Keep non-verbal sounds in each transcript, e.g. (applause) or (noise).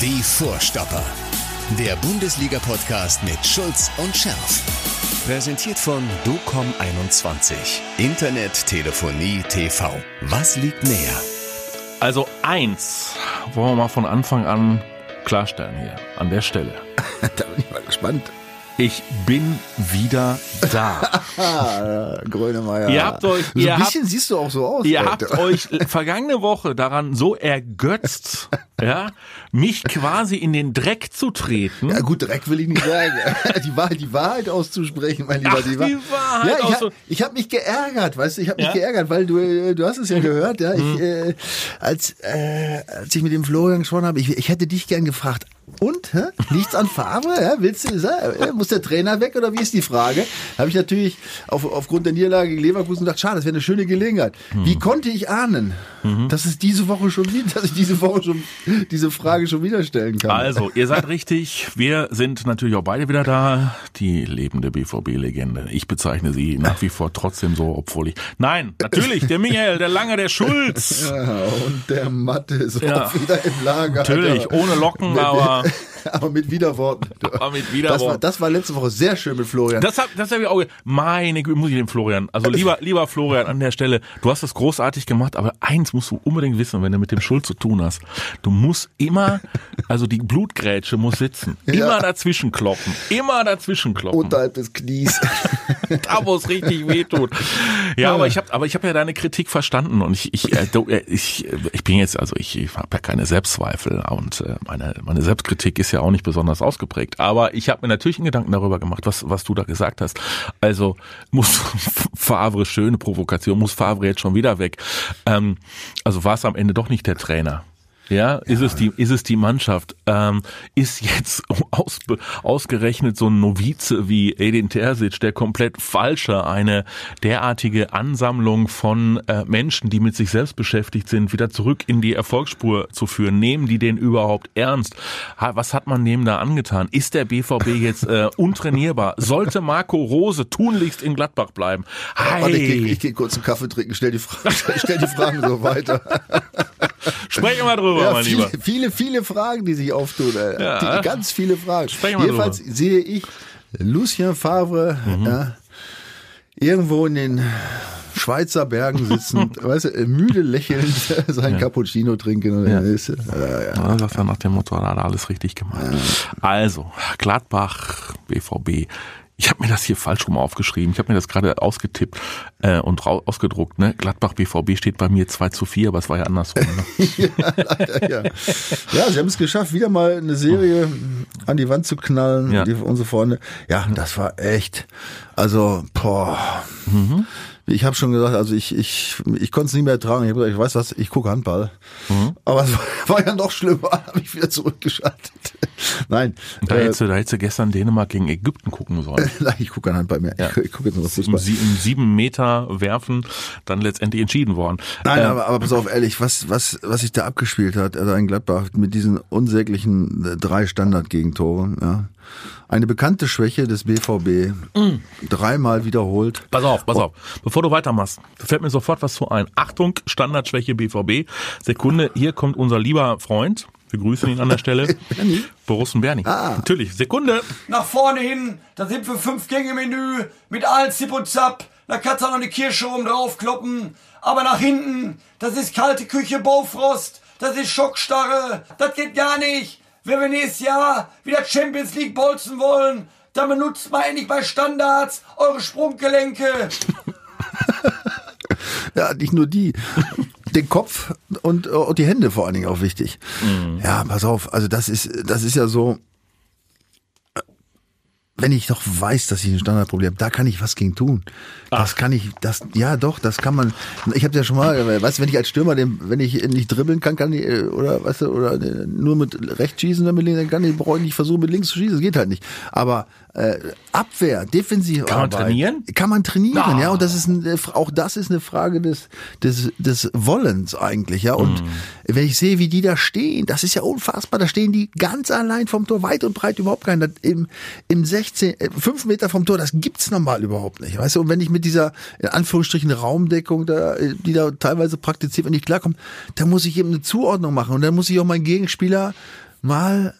Die Vorstopper. Der Bundesliga-Podcast mit Schulz und Scherf. Präsentiert von DOCOM21. Internet, Telefonie, TV. Was liegt näher? Also eins wollen wir mal von Anfang an klarstellen hier an der Stelle. (laughs) da bin ich mal gespannt. Ich bin wieder da. (laughs) Grönemeyer. Ihr habt euch, so ihr ein bisschen habt, siehst du auch so aus. Ihr heute. habt euch (laughs) vergangene Woche daran so ergötzt, ja, mich quasi in den Dreck zu treten. Ja gut, Dreck will ich nicht sagen. (laughs) die, Wahrheit, die Wahrheit auszusprechen, mein Lieber. Ach, die Wahrheit Ja, ich habe so- hab mich geärgert, weißt du, ich habe mich Ja? Geärgert, weil du, äh, du hast es ja gehört, ja, ich, äh, als, äh, als ich mit dem Florian gesprochen habe, ich, ich hätte dich gern gefragt, und, hä? liegt's an Farbe? Ja? Willst du, äh, muss der Trainer weg oder wie ist die Frage? Habe ich natürlich auf, aufgrund der Niederlage gegen Leverkusen gedacht, schade, das wäre eine schöne Gelegenheit. Mhm. Wie konnte ich ahnen, dass es diese Woche schon wieder, (laughs) dass ich diese Woche schon diese Frage schon wieder stellen kann? Also, ihr seid richtig. Wir sind natürlich auch beide wieder da. Die lebende BVB-Legende. Ich bezeichne sie nach wie vor trotzdem so, obwohl ich. Nein, natürlich, der Michael, der Lange, der Schulz. Ja, und der Mathe ist Ja. auch wieder im Lager. Natürlich, Alter. ohne Locken, aber (laughs) aber mit Widerworten. (laughs) Aber mit Das war, Widerworten. das war letzte Woche sehr schön mit Florian. Das hab, das hab ich auch. Meine Güte, muss ich dem Florian. Also lieber, (laughs) lieber Florian an der Stelle. Du hast das großartig gemacht, aber eins musst du unbedingt wissen, wenn du mit dem Schuld zu tun hast. Du musst immer, also die Blutgrätsche muss sitzen. Immer Ja. dazwischen kloppen. Immer dazwischen kloppen. Unterhalb des Knies. da wo es richtig wehtut. Ja, aber ich habe aber ich habe ja deine Kritik verstanden und ich ich äh, äh, ich, äh, ich bin jetzt also ich, ich habe ja keine Selbstzweifel und meine meine Selbstkritik ist ja auch nicht besonders ausgeprägt, aber ich habe mir natürlich einen Gedanken darüber gemacht, was was du da gesagt hast. Also muss (laughs) Favre schöne Provokation, muss Favre jetzt schon wieder weg. Ähm, also war es am Ende doch nicht der Trainer. Ja, ist es die, ist es die Mannschaft? Ähm, ist jetzt (laughs) aus, ausgerechnet so ein Novize wie Edin Terzic, der komplett falsche, eine derartige Ansammlung von äh, Menschen, die mit sich selbst beschäftigt sind, wieder zurück in die Erfolgsspur zu führen? Nehmen die den überhaupt ernst? Ha, was hat man dem da angetan? Ist der BVB jetzt äh, (laughs) untrainierbar? Sollte Marco Rose tunlichst in Gladbach bleiben? Warte, ich, geh- Hey, ich gehe kurz einen Kaffee trinken, stell die, Frage, (laughs) stell die Fragen so weiter. Sprechen wir drüber, Ja, mein viele, Lieber. viele, viele Fragen, die sich auftun. Äh, Ja. die, ganz viele Fragen. Sprechen wir Jedenfalls sehe ich Lucien Favre Mhm. ja, irgendwo in den Schweizer Bergen sitzen, (laughs) weißt du, äh, müde lächelnd (laughs) sein Cappuccino trinken. Und Ja. ist, äh, ja. Ja, sagt er nach dem Motto, hat er alles richtig gemacht. Also, Gladbach, BVB. Ich habe mir das hier falsch rum aufgeschrieben. Ich habe mir das gerade ausgetippt äh, und ausgedruckt. Ne? Gladbach, BVB steht bei mir 2 zu 4, aber es war ja andersrum. Ne? (laughs) ja, leider, ja. ja, sie haben es geschafft, wieder mal eine Serie an die Wand zu knallen, Ja. die, unsere Freunde. Ja, das war echt, also, boah. Mhm. Ich habe schon gesagt, also ich ich ich konnte es nicht mehr ertragen. Ich habe gesagt, ich weiß was, ich gucke Handball. Mhm. Aber es war, (laughs) war ja noch schlimmer, (laughs) habe ich wieder zurückgeschaltet. (laughs) Nein, Da, äh, hättest du, da hättest du gestern Dänemark gegen Ägypten gucken sollen. nein, ich gucke kein Handball mehr. Ja. Ich, ich gucke jetzt nur noch Fußball. sie- Im sieben Meter werfen, dann letztendlich entschieden worden. Nein, Ähm, aber, aber pass auf, ehrlich, was, was, was sich da abgespielt hat, also in Gladbach, mit diesen unsäglichen äh, drei Standardgegentoren, ja. Eine bekannte Schwäche des BVB, Mm. dreimal wiederholt. Pass auf, pass auf. Bevor du weitermachst, fällt mir sofort was zu ein. Achtung, Standardschwäche BVB. Sekunde, hier kommt unser lieber Freund. Wir grüßen ihn an der Stelle. (laughs) Bernie? Borussen Bernie. Ah. Natürlich. Sekunde. Nach vorne hin, da sind wir fünf Gänge Menü mit allen Zip und Zap. Da kannst du noch eine Kirsche oben drauf kloppen. Aber nach hinten, das ist kalte Küche Baufrost. Das ist Schockstarre. Das geht gar nicht. Wenn wir nächstes Jahr wieder Champions League bolzen wollen, dann benutzt mal endlich bei Standards eure Sprunggelenke. (laughs) (laughs) Ja, nicht nur die. Den Kopf und, äh, und die Hände vor allen Dingen auch wichtig. Mhm. Ja, pass auf, also das ist, das ist ja so, äh, wenn ich doch weiß, dass ich ein Standardproblem habe, da kann ich was gegen tun. Das kann ich, das, ja doch, das kann man. Ich habe ja schon mal, äh, weißt du, wenn ich als Stürmer, den, wenn ich nicht dribbeln kann, kann ich, oder weißt du, oder nur mit rechts schießen, dann, mit links, dann kann ich, brauche ich nicht versuchen, mit links zu schießen, das geht halt nicht. Aber äh, Abwehr, defensiv Kann man trainieren? Kann man trainieren, Ah. ja, und das ist ein, äh, auch das ist eine Frage des, des, des Wollens eigentlich, ja. Und wenn ich sehe, wie die da stehen, das ist ja unfassbar. Da stehen die ganz allein vom Tor, weit und breit überhaupt keinen. Das Im, im 16, äh, fünf Meter vom Tor, das gibt's normal überhaupt nicht. Weißt du, und wenn ich mit dieser, in Anführungsstrichen, Raumdeckung, da, äh, die da teilweise praktiziert, wenn ich klarkomme, dann muss ich eben eine Zuordnung machen. Und dann muss ich auch meinen Gegenspieler mal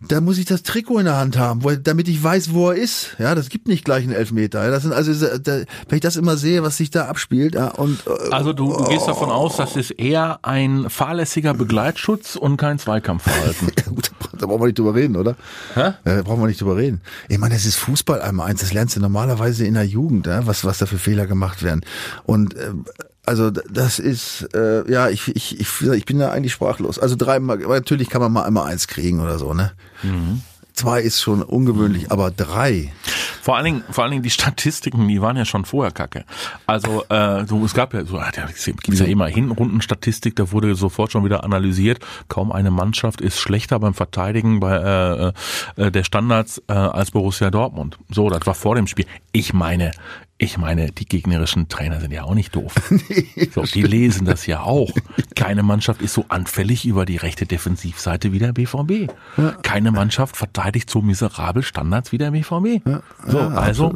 da muss ich das Trikot in der Hand haben, wo, damit ich weiß, wo er ist. Ja, das gibt nicht gleich einen Elfmeter. Ja, das sind also, da, wenn ich das immer sehe, was sich da abspielt. Ja, und äh, also du, du gehst davon aus, das ist eher ein fahrlässiger Begleitschutz und kein Zweikampfverhalten. (laughs) Gut, da brauchen wir nicht drüber reden, oder? Hä? Da brauchen wir nicht drüber reden. Ich meine, das ist Fußball einmal eins. Das lernst du normalerweise in der Jugend, ja, was was da für Fehler gemacht werden. Und äh, also das ist, äh, ja, ich, ich, ich, ich bin da eigentlich sprachlos. Also dreimal, natürlich kann man mal einmal eins kriegen oder so, ne? Mhm. Zwei ist schon ungewöhnlich, aber drei. Vor allen Dingen, vor allen Dingen die Statistiken, die waren ja schon vorher kacke. Also äh, so, es gab ja so, ja, gibt's ja immer Hinrundenstatistik, da wurde sofort schon wieder analysiert. Kaum eine Mannschaft ist schlechter beim Verteidigen bei äh, äh, der Standards äh, als Borussia Dortmund. So, das war vor dem Spiel. Ich meine, ich meine, die gegnerischen Trainer sind ja auch nicht doof. (laughs) nee, so, die lesen das ja auch. Keine Mannschaft ist so anfällig über die rechte Defensivseite wie der BVB. Ja. Keine Mannschaft verteidigt so miserabel Standards wie der BVB. Ja, so, ja, also.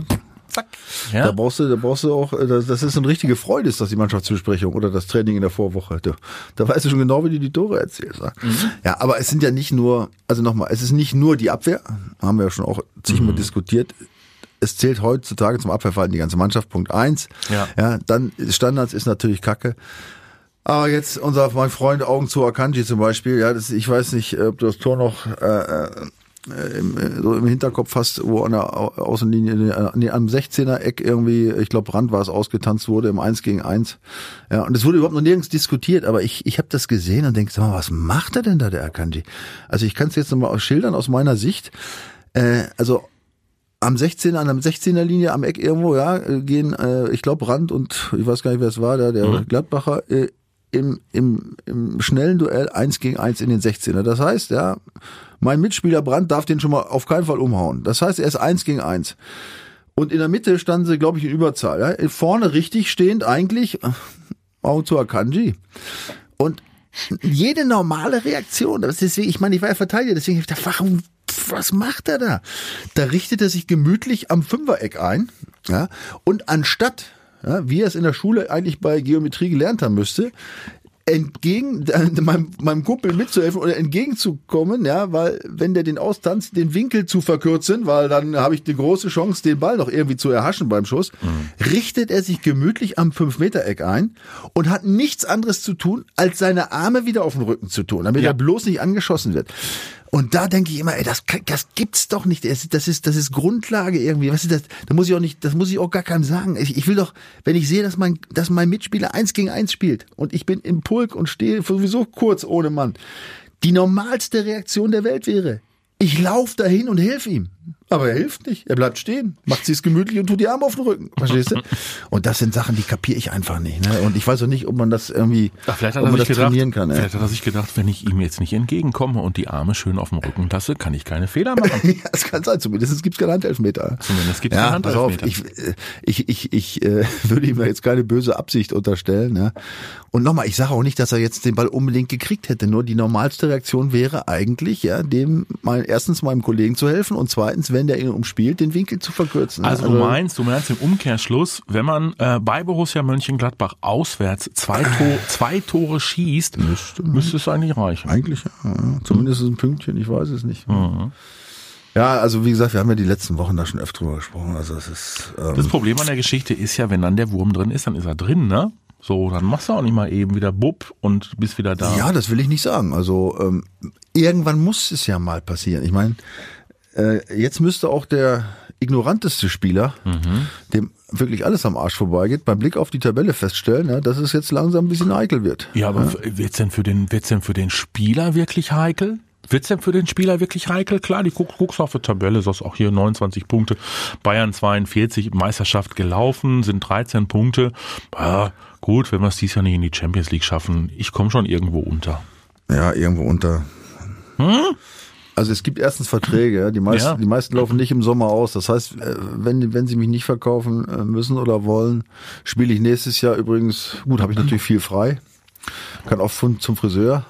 Zack. Ja? Da brauchst du, da brauchst du auch, äh, das ist eine richtige Freude, ist das die Mannschaftsbesprechung oder das Training in der Vorwoche. Da, da weißt du schon genau, wie du die Tore erzählst. Mhm. Ja, aber es sind ja nicht nur, also nochmal, es ist nicht nur die Abwehr, haben wir ja schon auch zigmal mhm. diskutiert es zählt heutzutage zum Abwehrverhalten die ganze Mannschaft. Punkt eins. Ja. ja dann Standards ist natürlich Kacke. Aber jetzt unser mein Freund Augen zu Akanji zum Beispiel, ja, das, ich weiß nicht, ob du das Tor noch äh, äh im, äh, so im Hinterkopf hast, wo an der Außenlinie, nee, am 16er Eck irgendwie, ich glaube Brand war es, ausgetanzt wurde im 1 gegen 1. Ja, und es wurde überhaupt noch nirgends diskutiert, aber ich, ich habe das gesehen und denke, sag mal, was macht er denn da, der Akanji? Also ich kann es jetzt nochmal schildern aus meiner Sicht. Äh, also am 16 an der 16er Linie am Eck irgendwo, ja, gehen, äh, ich glaube Rand und ich weiß gar nicht, wer es war, da, der mhm. Gladbacher äh, im, im, im schnellen Duell eins gegen eins in den 16er. Das heißt, ja, mein Mitspieler Brandt darf den schon mal auf keinen Fall umhauen. Das heißt, er ist eins gegen eins. Und in der Mitte standen sie, glaube ich, in Überzahl. Ja. Vorne richtig stehend eigentlich Augen zu Akanji. Und jede normale Reaktion, das ist, ich meine, ich war ja Verteidiger, deswegen ich dachte, warum was macht er da? Da richtet er sich gemütlich am Fünfereck ein, ja, und anstatt, ja, wie er es in der Schule eigentlich bei Geometrie gelernt haben müsste, entgegen (laughs) meinem, meinem Kumpel mitzuhelfen oder entgegenzukommen, ja, weil wenn der den austanzt, den Winkel zu verkürzen, weil dann habe ich die große Chance, den Ball noch irgendwie zu erhaschen beim Schuss, mhm. richtet er sich gemütlich am 5-Meter-Eck ein und hat nichts anderes zu tun, als seine Arme wieder auf den Rücken zu tun, damit ja. er bloß nicht angeschossen wird. Und da denke ich immer, ey, das, das gibt's doch nicht. Das ist, das ist Grundlage irgendwie. Was ist das? Da muss ich auch nicht, das muss ich auch gar keinem sagen. Ich, ich will doch, wenn ich sehe, dass mein, dass mein Mitspieler eins gegen eins spielt und ich bin im Pulk und stehe sowieso kurz ohne Mann, die normalste Reaktion der Welt wäre, ich laufe dahin und helfe ihm. Aber er hilft nicht. Er bleibt stehen, macht sich's gemütlich und tut die Arme auf den Rücken. Verstehst du? Und das sind Sachen, die kapiere ich einfach nicht. Ne? Und ich weiß auch nicht, ob man das irgendwie Ach, vielleicht hat er sich gedacht, trainieren kann. Vielleicht hat er sich gedacht, wenn ich ihm jetzt nicht entgegenkomme und die Arme schön auf dem Rücken lasse, kann ich keine Fehler machen. (laughs) ja, das kann sein. Zumindest gibt's keinen Handelfmeter. Zumindest gibt's ja, keinen Handelfmeter. Pass auf, ich, ich, ich, ich äh, (laughs) würde ihm jetzt keine böse Absicht unterstellen. Ne? Und nochmal, ich sage auch nicht, dass er jetzt den Ball unbedingt gekriegt hätte. Nur die normalste Reaktion wäre eigentlich, ja, dem mal erstens meinem Kollegen zu helfen und zweitens, wenn der ihn umspielt, den Winkel zu verkürzen. Also, also du meinst, du meinst im Umkehrschluss, wenn man äh, bei Borussia Mönchengladbach auswärts zwei, Tor, zwei Tore schießt, müsste, müsste es eigentlich reichen. Eigentlich, ja. Zumindest ein Pünktchen, ich weiß es nicht. Mhm. Ja, also wie gesagt, wir haben ja die letzten Wochen da schon öfter drüber gesprochen. Also es ist. Ähm das Problem an der Geschichte ist ja, wenn dann der Wurm drin ist, dann ist er drin, ne? So, dann machst du auch nicht mal eben wieder Bub und bist wieder da. Ja, das will ich nicht sagen. Also ähm, irgendwann muss es ja mal passieren. Ich meine, äh, jetzt müsste auch der ignoranteste Spieler, mhm. dem wirklich alles am Arsch vorbeigeht, beim Blick auf die Tabelle feststellen, ja, dass es jetzt langsam ein bisschen heikel wird. Ja, aber ja? wird's denn für den, wird's denn für den Spieler wirklich heikel? Wird's denn für den Spieler wirklich heikel? Klar, die guck, guckst auf die Tabelle, sagst auch hier 29 Punkte, Bayern 42, Meisterschaft gelaufen, sind 13 Punkte. Ja, gut, wenn wir es dieses Jahr nicht in die Champions League schaffen, ich komme schon irgendwo unter. Ja, irgendwo unter. Hm? Also es gibt erstens Verträge, die meisten, ja. die meisten laufen nicht im Sommer aus. Das heißt, äh, wenn, wenn sie mich nicht verkaufen äh, müssen oder wollen, spiele ich nächstes Jahr übrigens, gut, habe ich natürlich viel frei, kann auch zum Friseur.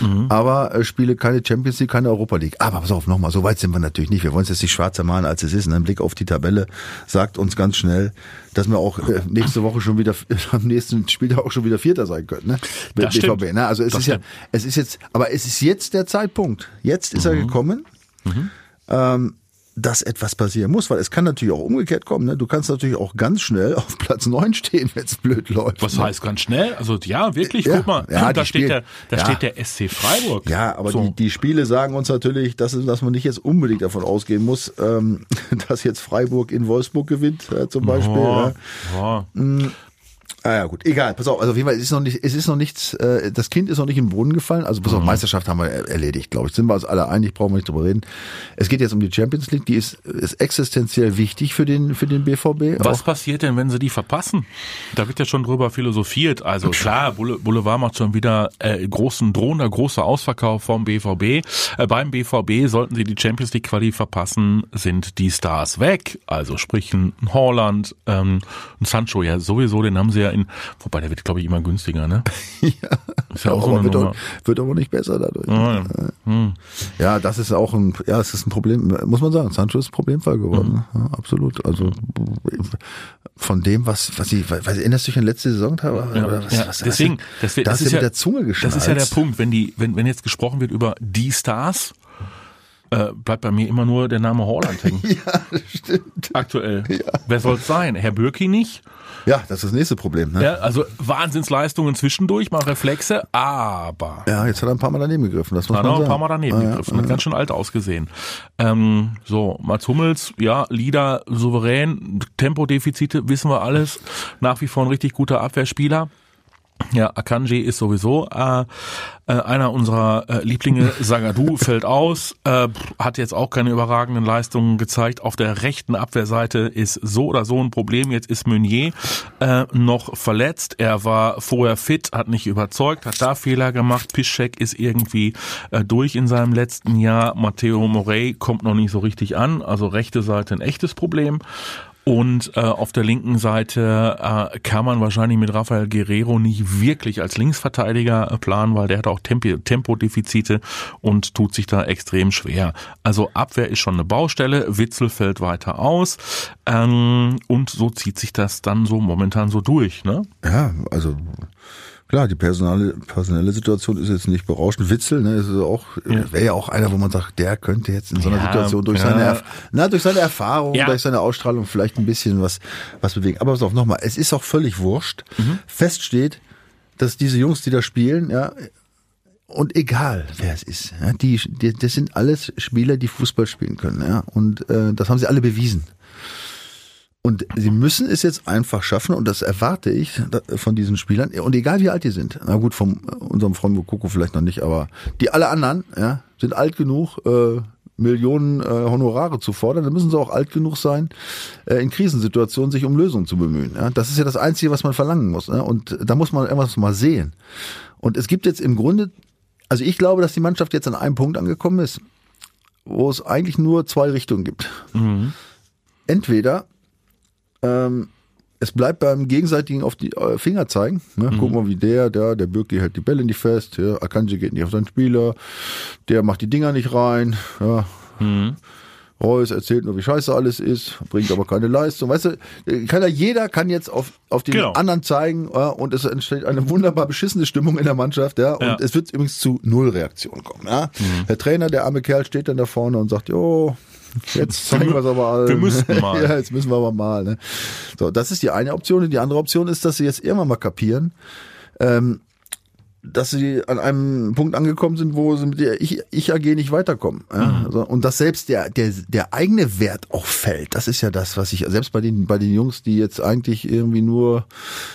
Mhm. aber äh, spiele keine Champions League, keine Europa League. Aber pass auf, nochmal, so weit sind wir natürlich nicht. Wir wollen es jetzt nicht schwarzer malen, als es ist. Ein Blick auf die Tabelle sagt uns ganz schnell, dass wir auch äh, nächste Woche schon wieder, (laughs) am nächsten Spieltag auch schon wieder Vierter sein können. Ne? Mit das BVB. Ne? Also es das ist stimmt. ja, es ist jetzt, aber es ist jetzt der Zeitpunkt. Jetzt ist mhm. er gekommen. Mhm. Ähm, dass etwas passieren muss, weil es kann natürlich auch umgekehrt kommen. Ne? Du kannst natürlich auch ganz schnell auf Platz neun stehen, wenn es blöd läuft. Was ne? heißt ganz schnell? Also ja, wirklich, ja, guck mal, ja, da, steht der, da ja. steht der SC Freiburg. Ja, aber so. die, die Spiele sagen uns natürlich, dass, dass man nicht jetzt unbedingt davon ausgehen muss, ähm, (laughs) dass jetzt Freiburg in Wolfsburg gewinnt, äh, zum Beispiel. Oh, ja. Ah ja, gut, egal, pass auf, also auf jeden Fall, es ist noch nicht, es ist noch nichts, äh, das Kind ist noch nicht in den Brunnen gefallen, also pass auf, mhm. Meisterschaft haben wir erledigt, glaube ich, sind wir uns alle einig, brauchen wir nicht drüber reden. Es geht jetzt um die Champions League, die ist, ist existenziell wichtig für den, für den BVB. Was auch. passiert denn, wenn sie die verpassen? Da wird ja schon drüber philosophiert, also klar, Boulevard macht schon wieder äh, großen, drohender großer Ausverkauf vom BVB. Äh, beim BVB sollten sie die Champions League Quali verpassen, sind die Stars weg, also sprich ein Holland, ähm, ein Sancho ja sowieso, den haben sie ja in, wobei der wird, glaube ich, immer günstiger, ne? (laughs) ja, ist ja auch aber so wird, auch, wird aber nicht besser dadurch. Oh, ja. Hm. ja, das ist auch ein, ja, es ist ein Problem, muss man sagen. Sancho ist ein Problemfall geworden. Mhm. Ja, absolut. Also von dem, was, was ich, was erinnerst du dich an letzte Saison? Ja, oder was, ja, was, deswegen, das, das, das ist ja mit der Zunge geschnallt. Das ist ja der Punkt, wenn die, wenn, wenn jetzt gesprochen wird über die Stars, äh, bleibt bei mir immer nur der Name Holland hängen. (laughs) ja, stimmt. Aktuell. Ja. Wer soll es sein? Herr Bürki nicht? Ja, das ist das nächste Problem. Ne? Ja, also Wahnsinnsleistungen zwischendurch, mal Reflexe, aber. Ja, jetzt hat er ein paar Mal daneben gegriffen. Das muss hat sagen. ein paar Mal daneben ah, gegriffen. Ja, hat ja. ganz schön alt ausgesehen. Ähm, so, Mats Hummels, ja, Lieder souverän, Tempodefizite, wissen wir alles. Nach wie vor ein richtig guter Abwehrspieler. Ja, Akanji ist sowieso äh, äh, einer unserer äh, Lieblinge. (laughs) Sagadu fällt aus, äh, hat jetzt auch keine überragenden Leistungen gezeigt. Auf der rechten Abwehrseite ist so oder so ein Problem. Jetzt ist Meunier äh, noch verletzt. Er war vorher fit, hat nicht überzeugt, hat da Fehler gemacht. Piszczek ist irgendwie äh, durch in seinem letzten Jahr. Matteo Morey kommt noch nicht so richtig an. Also rechte Seite ein echtes Problem. Und äh, auf der linken Seite äh, kann man wahrscheinlich mit Rafael Guerrero nicht wirklich als Linksverteidiger äh, planen, weil der hat auch Tempo Tempodefizite und tut sich da extrem schwer. Also Abwehr ist schon eine Baustelle, Witzel fällt weiter aus ähm, und so zieht sich das dann so momentan so durch. Ne? Ja, also Klar, die personale, personelle Situation ist jetzt nicht berauschend. Witzel, ne, ist auch, ja. wäre ja auch einer, wo man sagt, der könnte jetzt in so einer ja, Situation durch ja. seine, na, durch seine Erfahrung, durch seine Ausstrahlung vielleicht ein bisschen was, was bewegen. Aber pass auf, nochmal, es ist auch völlig wurscht. Mhm. Fest steht, dass diese Jungs, die da spielen, ja, und egal wer es ist, ja, die, die, das sind alles Spieler, die Fußball spielen können, ja, und äh, das haben sie alle bewiesen. Und sie müssen es jetzt einfach schaffen, und das erwarte ich von diesen Spielern, und egal wie alt die sind, na gut, von unserem Freund Mokoko vielleicht noch nicht, aber die alle anderen, ja, sind alt genug, äh, Millionen äh, Honorare zu fordern, dann müssen sie auch alt genug sein, äh, in Krisensituationen sich um Lösungen zu bemühen. Ja? Das ist ja das Einzige, was man verlangen muss. Ne? Und da muss man irgendwas mal sehen. Und es gibt jetzt im Grunde, also ich glaube, dass die Mannschaft jetzt an einem Punkt angekommen ist, wo es eigentlich nur zwei Richtungen gibt. Mhm. Entweder ähm, es bleibt beim gegenseitigen auf die äh, Finger zeigen. Ne? Mhm. Guck mal, wie der, der, der Birki hält die Bälle nicht fest, ja, Akanji geht nicht auf seinen Spieler, der macht die Dinger nicht rein, ja. Mhm. Reus erzählt nur, wie scheiße alles ist, bringt aber keine Leistung. Weißt du, kann ja, jeder kann jetzt auf, auf den genau. anderen zeigen ja, und es entsteht eine wunderbar beschissene Stimmung in der Mannschaft, ja. Und ja. es wird übrigens zu Nullreaktion kommen. Ja. Mhm. Der Trainer, der arme Kerl, steht dann da vorne und sagt, jo, Jetzt zeigen wir es aber allen. Wir müssen (laughs) mal. ja, jetzt müssen wir aber mal. Ne? So, das ist die eine Option. Und die andere Option ist, dass sie jetzt irgendwann mal kapieren, ähm, dass sie an einem Punkt angekommen sind, wo sie mit der ich, ich AG nicht weiterkommen. Ja? Mhm. Also, und dass selbst der, der, der eigene Wert auch fällt. Das ist ja das, was ich, selbst bei den, bei den Jungs, die jetzt eigentlich irgendwie nur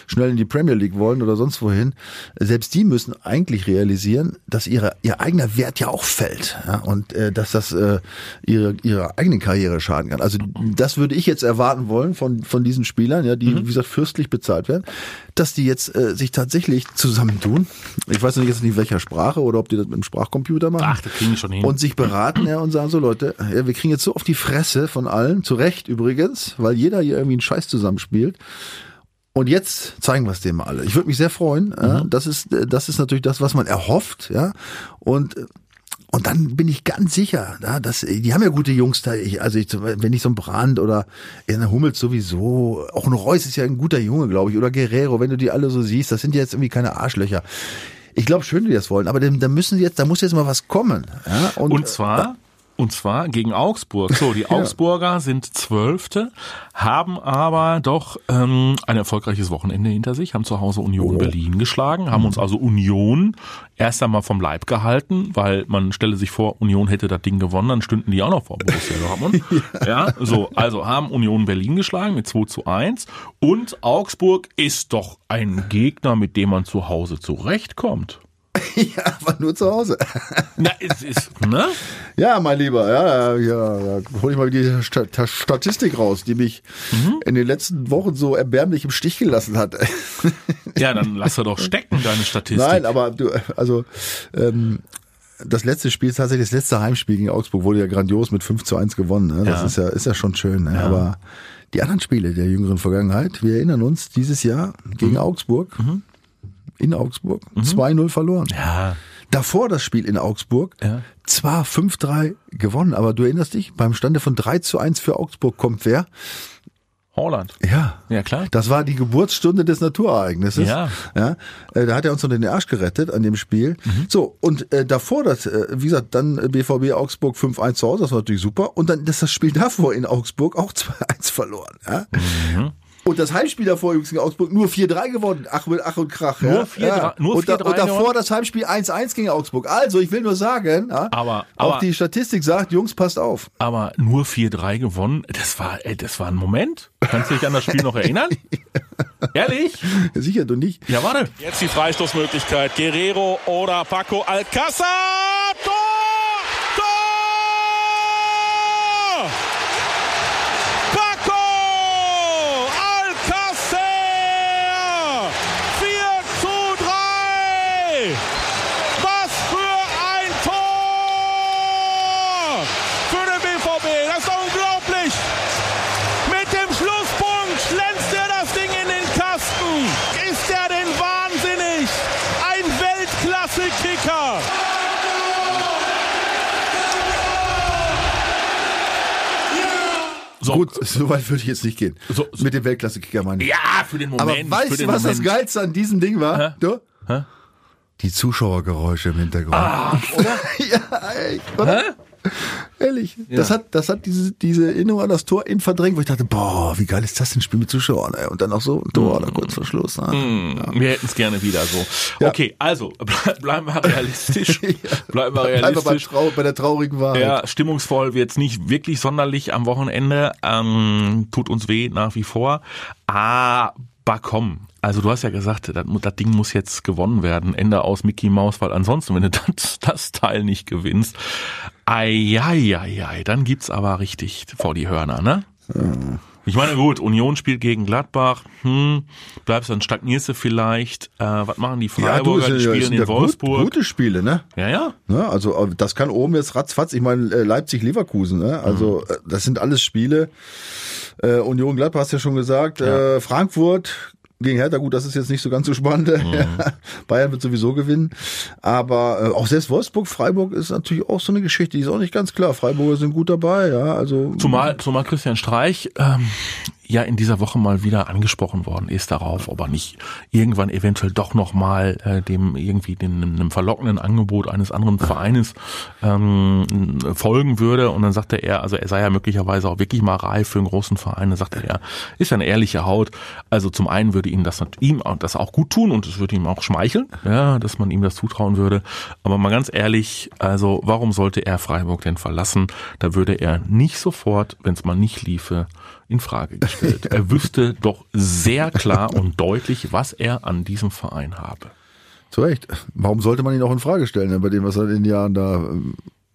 schnell in die Premier League wollen oder sonst wohin, selbst die müssen eigentlich realisieren, dass ihre, ihr eigener Wert ja auch fällt. Ja? Und äh, dass das äh, ihre, ihre eigene Karriere schaden kann. Also das würde ich jetzt erwarten wollen von, von diesen Spielern, ja, die, mhm. wie gesagt, fürstlich bezahlt werden, dass die jetzt äh, sich tatsächlich zusammentun ich weiß nicht jetzt nicht, welcher Sprache oder ob die das mit dem Sprachcomputer machen. Ach, das kriegen die schon hin. Und sich beraten ja, und sagen so, Leute, ja, wir kriegen jetzt so auf die Fresse von allen, zu Recht übrigens, weil jeder hier irgendwie einen Scheiß zusammenspielt. Und jetzt zeigen wir es dem alle. Ich würde mich sehr freuen. Ja, das ist, das ist natürlich das, was man erhofft, ja. Und äh, und dann bin ich ganz sicher, ja, dass die haben ja gute Jungs da. Ich, also ich, wenn ich so ein Brand oder in Hummels sowieso, auch ein Reus ist ja ein guter Junge, glaube ich, oder Guerrero, wenn du die alle so siehst, das sind ja jetzt irgendwie keine Arschlöcher. Ich glaube schön, wie die das wollen, aber da müssen jetzt, da muss jetzt mal was kommen. Ja? Und, und zwar und zwar gegen Augsburg. So, die (laughs) Augsburger sind Zwölfte, haben aber doch ähm, ein erfolgreiches Wochenende hinter sich, haben zu Hause Union oh. Berlin geschlagen, haben uns also Union erst einmal vom Leib gehalten, weil man stelle sich vor, Union hätte das Ding gewonnen, dann stünden die auch noch vor Borussia (laughs) Dortmund. ja. so, also haben Union Berlin geschlagen mit 2 zu 1 und Augsburg ist doch ein Gegner, mit dem man zu Hause zurechtkommt. (laughs) ja, aber nur zu Hause. (laughs) Na, es ist, ne? Ja, mein Lieber, ja, ja, ja. hol ich mal die Statistik raus, die mich mhm. in den letzten Wochen so erbärmlich im Stich gelassen hat. ja, dann lass er doch stecken, deine Statistik. Nein, aber du, also, ähm, das letzte Spiel, tatsächlich das letzte Heimspiel gegen Augsburg wurde ja grandios mit 5 zu 1 gewonnen. Ne? Das ja. ist ja, ist ja schon schön. Ne? Ja. Aber die anderen Spiele der jüngeren Vergangenheit, wir erinnern uns, dieses Jahr gegen mhm. Augsburg, mhm in Augsburg, mhm. 2-0 verloren. Ja. Davor das Spiel in Augsburg, ja. zwar 5-3 gewonnen, aber du erinnerst dich, beim Stande von 3 zu 1 für Augsburg kommt wer? Holland. Ja. Ja, klar. Das war die Geburtsstunde des Naturereignisses. Ja. ja. Äh, da hat er uns noch den Arsch gerettet an dem Spiel. Mhm. So, und äh, davor das, äh, wie gesagt, dann BVB Augsburg 5-1 zu Hause, das war natürlich super. Und dann ist das Spiel davor in Augsburg auch (laughs) 2-1 verloren. Ja. Mhm. Und das Heimspiel davor übrigens gegen Augsburg nur 4-3 gewonnen. Ach, mit Ach und Krach. Nur 4-3 ja. nur und, da, und davor das Heimspiel 1-1 gegen Augsburg. Also, ich will nur sagen, ja, aber, auch aber, die Statistik sagt, Jungs, passt auf. Aber nur 4-3 gewonnen, das war, ey, das war ein Moment. Kannst du dich an das Spiel noch (laughs) erinnern? Ehrlich? Sicher, du nicht. Ja, warte. Jetzt die Freistoßmöglichkeit. Guerrero oder Paco Alcázar. Gut, so weit würde ich jetzt nicht gehen. So, so. Mit dem Weltklasse-Kicker meine ich. Ja, für den Moment. Aber weißt du, was Moment. das Geilste an diesem Ding war? Hä? Du? Hä? Die Zuschauergeräusche im Hintergrund. Ah, oder? (laughs) ja, ey, oder? Hä? Ehrlich, ja. das hat, das hat diese, diese Erinnerung an das Tor in verdrängt, wo ich dachte, boah, wie geil ist das denn, Spiel mit Zuschauern, ey. Und dann auch so ein Tor, mm. da kurz vor Schluss. Ne? Mm. Ja. Wir hätten es gerne wieder so. Ja. Okay, also, (laughs) bleiben wir realistisch. (laughs) Bleiben wir realistisch. Bleiben wir bei, bei, der traurigen Wahrheit. Ja, stimmungsvoll wird's nicht wirklich sonderlich am Wochenende. Ähm, tut uns weh nach wie vor. Aber komm, also du hast ja gesagt, das, das, Ding muss jetzt gewonnen werden. Ende aus Mickey Mouse, weil ansonsten, wenn du (laughs) das, das Teil nicht gewinnst, Eieiei, dann gibt's aber richtig vor die Hörner, ne? Ja. Ich meine, gut, Union spielt gegen Gladbach, hm, bleibst dann stagnierst du vielleicht. Äh, was machen die Freiburger? Ja, du, die spielen in Wolfsburg. Gut, gute Spiele, ne? Ja, ja. ja also äh, das kann oben jetzt ratzfatz. Ich meine, äh, Leipzig-Leverkusen, ne? Also mhm. das sind alles Spiele. Äh, Union Gladbach hast du ja schon gesagt. Ja. Äh, Frankfurt gegen Hertha, gut, das ist jetzt nicht so ganz so spannend. Mhm. (laughs) Bayern wird sowieso gewinnen. Aber äh, auch selbst Wolfsburg, Freiburg ist natürlich auch so eine Geschichte, die ist auch nicht ganz klar. Freiburger sind gut dabei, ja. Also zumal, zumal Christian Streich ähm, ja in dieser Woche mal wieder angesprochen worden ist darauf, ob er nicht irgendwann eventuell doch noch mal äh, dem irgendwie dem, einem verlockenden Angebot eines anderen Vereines ähm, folgen würde. Und dann sagte er, also er sei ja möglicherweise auch wirklich mal reif für einen großen Verein. Dann sagte er, ist ja eine ehrliche Haut. Also zum einen würde ihm das ihm das auch gut tun und es würde ihm auch schmeicheln, ja, dass man ihm das zutrauen würde. Aber mal ganz ehrlich, also warum sollte er Freiburg denn verlassen? Da würde er nicht sofort, wenn es mal nicht liefe, in Frage gestellt. er wüsste doch sehr klar und deutlich, was er an diesem Verein habe. Zu Recht. Warum sollte man ihn auch in Frage stellen, bei dem, was er in den Jahren da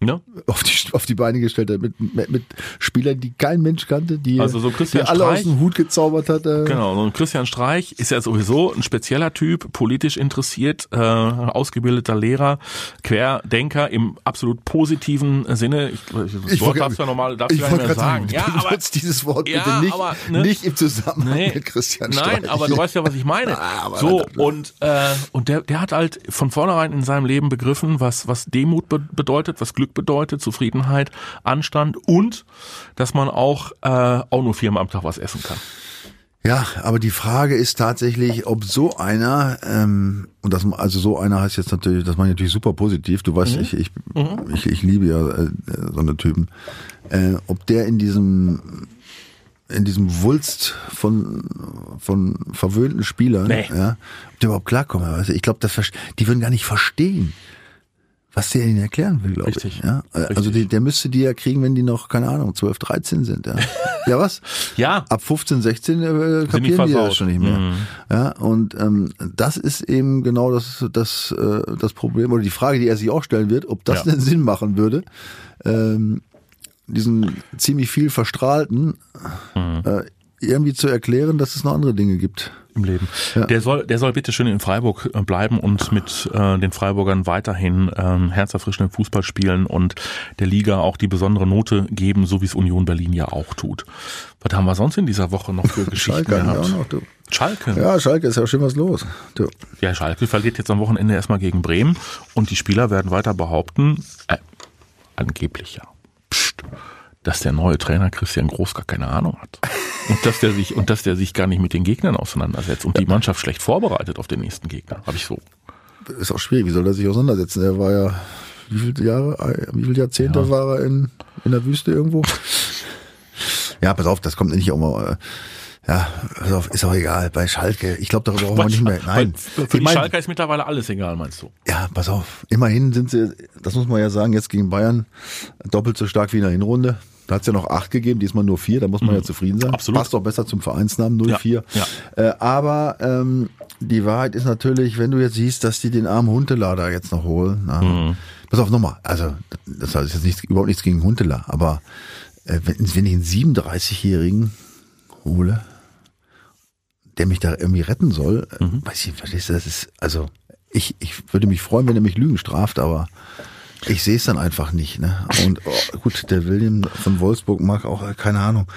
ähm, Ne? auf die, (laughs) auf die Beine gestellt hat, mit, mit, mit Spielern, die kein Mensch kannte, die, Also so Christian die alle Streich. aus dem Hut gezaubert hat. Äh. Genau, so ein Christian Streich ist ja sowieso ein spezieller Typ, politisch interessiert, äh, ausgebildeter Lehrer, Querdenker im absolut positiven Sinne. Ich, das Wort wollte- darfst du ja normal, darfst ich ja nicht mehr sagen. Ja, aber benutzt dieses Wort Ja, bitte nicht, aber, ne? nicht im Zusammenhang Nee, mit Christian Nein, Streich. aber du weißt ja, was ich meine. (laughs) Ah, so, und, äh, und der, der hat halt von vornherein in seinem Leben begriffen, was, was Demut be bedeutet, was Glück bedeutet, Zufriedenheit, Anstand und dass man auch, äh, auch nur viermal am Tag was essen kann. Ja, aber die Frage ist tatsächlich, ob so einer, ähm, und das, also so einer heißt jetzt natürlich, das meine ich natürlich super positiv, du Mhm. weißt, ich, ich, ich, ich liebe ja äh, so eine Typen, äh, ob der in diesem in diesem Wulst von von verwöhnten Spielern, Nee. ja, ob der überhaupt klarkommen. Also ich glaube, das die würden gar nicht verstehen, was der ihnen erklären will, glaube ich. Ja? Also Richtig. die, der müsste die ja kriegen, wenn die noch keine Ahnung 12, 13 sind. Ja, (laughs) ja was? Ja. Ab 15, 16 äh, kapieren die, das schon nicht mehr. Mhm. Ja, und ähm, das ist eben genau das, das, äh, das Problem oder die Frage, die er sich auch stellen wird, ob das Ja. denn Sinn machen würde, ähm, diesen ziemlich viel verstrahlten Mhm. äh, irgendwie zu erklären, dass es noch andere Dinge gibt. im Leben. Ja. Der soll, der soll bitte schön in Freiburg äh, bleiben und mit äh, den Freiburgern weiterhin ähm, herzerfrischenden Fußball spielen und der Liga auch die besondere Note geben, so wie es Union Berlin ja auch tut. Was haben wir sonst in dieser Woche noch für (laughs) Geschichten Schalke, gehabt? auch noch, du. Schalke. ja, Schalke ist ja schön was los. Du. Ja, Schalke verliert jetzt am Wochenende erstmal gegen Bremen und die Spieler werden weiter behaupten, äh, angeblich ja, dass der neue Trainer Christian Groß gar keine Ahnung hat. Und dass der sich, und dass der sich gar nicht mit den Gegnern auseinandersetzt und die Mannschaft schlecht vorbereitet auf den nächsten Gegner. Habe ich so. Ist auch schwierig, wie soll er sich auseinandersetzen? Er war ja, wie viele Jahre, wie viele Jahrzehnte Ja. war er in, in der Wüste irgendwo? Ja, pass auf, das kommt nicht auch mal. äh, Ja, pass auf, ist auch egal. Bei Schalke, ich glaube, darüber brauchen wir nicht mehr. Nein, Für Ich die mein- Schalker ist mittlerweile alles egal, meinst du? Ja, pass auf. Immerhin sind sie, das muss man ja sagen, jetzt gegen Bayern doppelt so stark wie in der Hinrunde. Da hat es ja noch acht gegeben, diesmal nur vier, da muss man ja zufrieden sein. Mhm. Absolut. Passt doch besser zum Vereinsnamen, 0-4. Ja, Äh, aber ähm, die Wahrheit ist natürlich, wenn du jetzt siehst, dass die den armen Huntelaar jetzt noch holen. Na, Mhm. Pass auf, nochmal, also das heißt jetzt nichts, überhaupt nichts gegen Huntelaar, aber äh, wenn, wenn ich einen 37-Jährigen hole, der mich da irgendwie retten soll, äh, Mhm. weiß ich, verstehst du, das ist, also ich, ich würde mich freuen, wenn er mich Lügen straft, aber ich sehe es dann einfach nicht. Ne? Und oh, gut, der William von Wolfsburg mag auch, äh, keine Ahnung.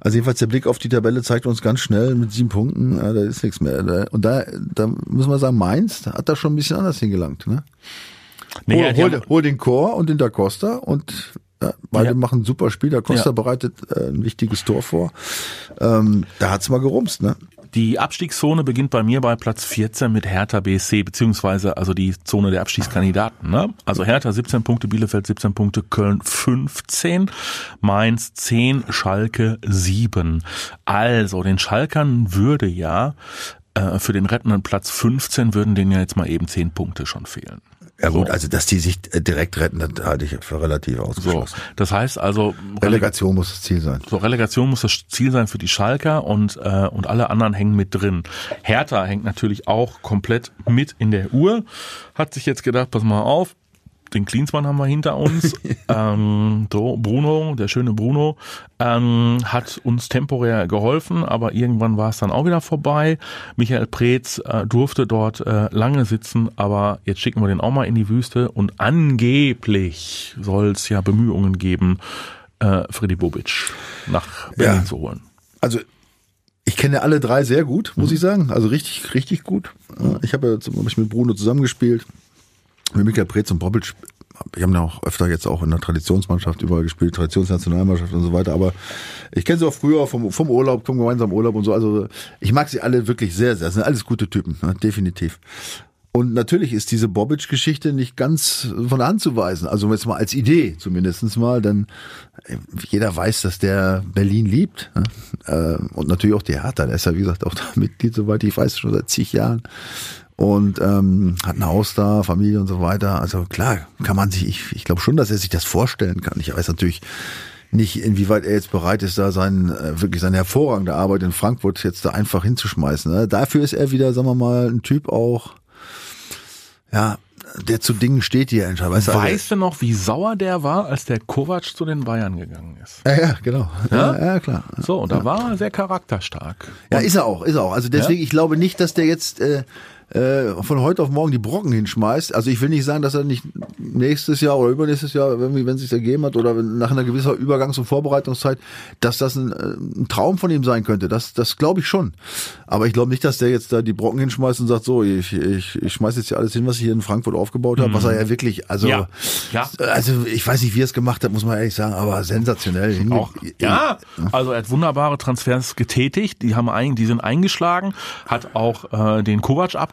Also jedenfalls der Blick auf die Tabelle zeigt uns ganz schnell mit sieben Punkten, äh, da ist nichts mehr. Da- Und da, da müssen wir sagen, Mainz hat da schon ein bisschen anders hingelangt. Ne? Nee, hol, ja, hol, hol den Chor und den Da Costa und ja, beide Ja. machen ein super Spiel. Da Costa Ja. bereitet äh, ein wichtiges Tor vor. Ähm, da hat's mal gerumst, ne? Die Abstiegszone beginnt bei mir bei Platz 14 mit Hertha BSC, beziehungsweise also die Zone der Abstiegskandidaten. Ne? Also Hertha 17 Punkte, Bielefeld 17 Punkte, Köln 15, Mainz 10, Schalke 7. Also den Schalkern würde ja äh, für den rettenden Platz 15 würden denen ja jetzt mal eben 10 Punkte schon fehlen. Ja gut, also dass die sich äh, direkt retten, das halte ich für relativ So, ausgeschlossen. das heißt also Relegation muss das Ziel sein. So, Relegation muss das Ziel sein für die Schalker und, äh, und alle anderen hängen mit drin. Hertha hängt natürlich auch komplett mit in der Uhr. Hat sich jetzt gedacht, pass mal auf, den Klinsmann haben wir hinter uns. (laughs) ähm, so, Bruno, der schöne Bruno, ähm, hat uns temporär geholfen, aber irgendwann war es dann auch wieder vorbei. Michael Preetz äh, durfte dort äh, lange sitzen, aber jetzt schicken wir den auch mal in die Wüste und angeblich soll es ja Bemühungen geben, äh, Freddy Bobic nach Berlin Ja. zu holen. Also ich kenne alle drei sehr gut, muss ich sagen. Also richtig, richtig gut. Ich habe ja zum Beispiel mit Bruno zusammengespielt, mit Michael Preetz und Bobic. Ich habe ja auch öfter jetzt auch in der Traditionsmannschaft überall gespielt, Traditionsnationalmannschaft und so weiter. Aber ich kenne sie auch früher vom, vom Urlaub, vom gemeinsamen Urlaub und so. Also ich mag sie alle wirklich sehr, sehr. Das sind alles gute Typen, ne? definitiv. Und natürlich ist diese Bobic-Geschichte nicht ganz von der Hand zu weisen. Also jetzt mal als Idee zumindestens mal, denn äh, jeder weiß, dass der Berlin liebt. Ne? Äh, Und natürlich auch die Hertha. Der ist ja, wie gesagt, auch da (laughs) Mitglied, soweit ich weiß, schon seit zig Jahren. Und ähm, hat ein Haus da, Familie und so weiter. Also klar, kann man sich, ich, ich glaube schon, dass er sich das vorstellen kann. Ich weiß natürlich nicht, inwieweit er jetzt bereit ist, da sein, äh, wirklich seine hervorragende Arbeit in Frankfurt jetzt da einfach hinzuschmeißen. Ne? Dafür ist er wieder, sagen wir mal, ein Typ auch, ja, der zu Dingen steht, die er entscheidet. Weißt, du, also- Weißt du noch, wie sauer der war, als der Kovac zu den Bayern gegangen ist? ja, ja, genau. Ja? Ja, ja klar. So, und da war er sehr charakterstark. Ja, ist er auch, ist er auch. Also deswegen, ich glaube nicht, dass der jetzt äh, äh, von heute auf morgen die Brocken hinschmeißt. Also ich will nicht sagen, dass er nicht nächstes Jahr oder übernächstes Jahr, irgendwie, wenn es sich ergeben hat, oder nach einer gewissen Übergangs- und Vorbereitungszeit, dass das ein, äh, ein Traum von ihm sein könnte. Das, das glaube ich schon. Aber ich glaube nicht, dass der jetzt da die Brocken hinschmeißt und sagt, so, ich, ich, ich schmeiß jetzt hier alles hin, was ich hier in Frankfurt aufgebaut habe, was er ja wirklich, also, Ja. Ja. also ich weiß nicht, wie er es gemacht hat, muss man ehrlich sagen, aber sensationell. Auch, ja, also er hat wunderbare Transfers getätigt, die haben ein, die sind eingeschlagen, hat auch äh, den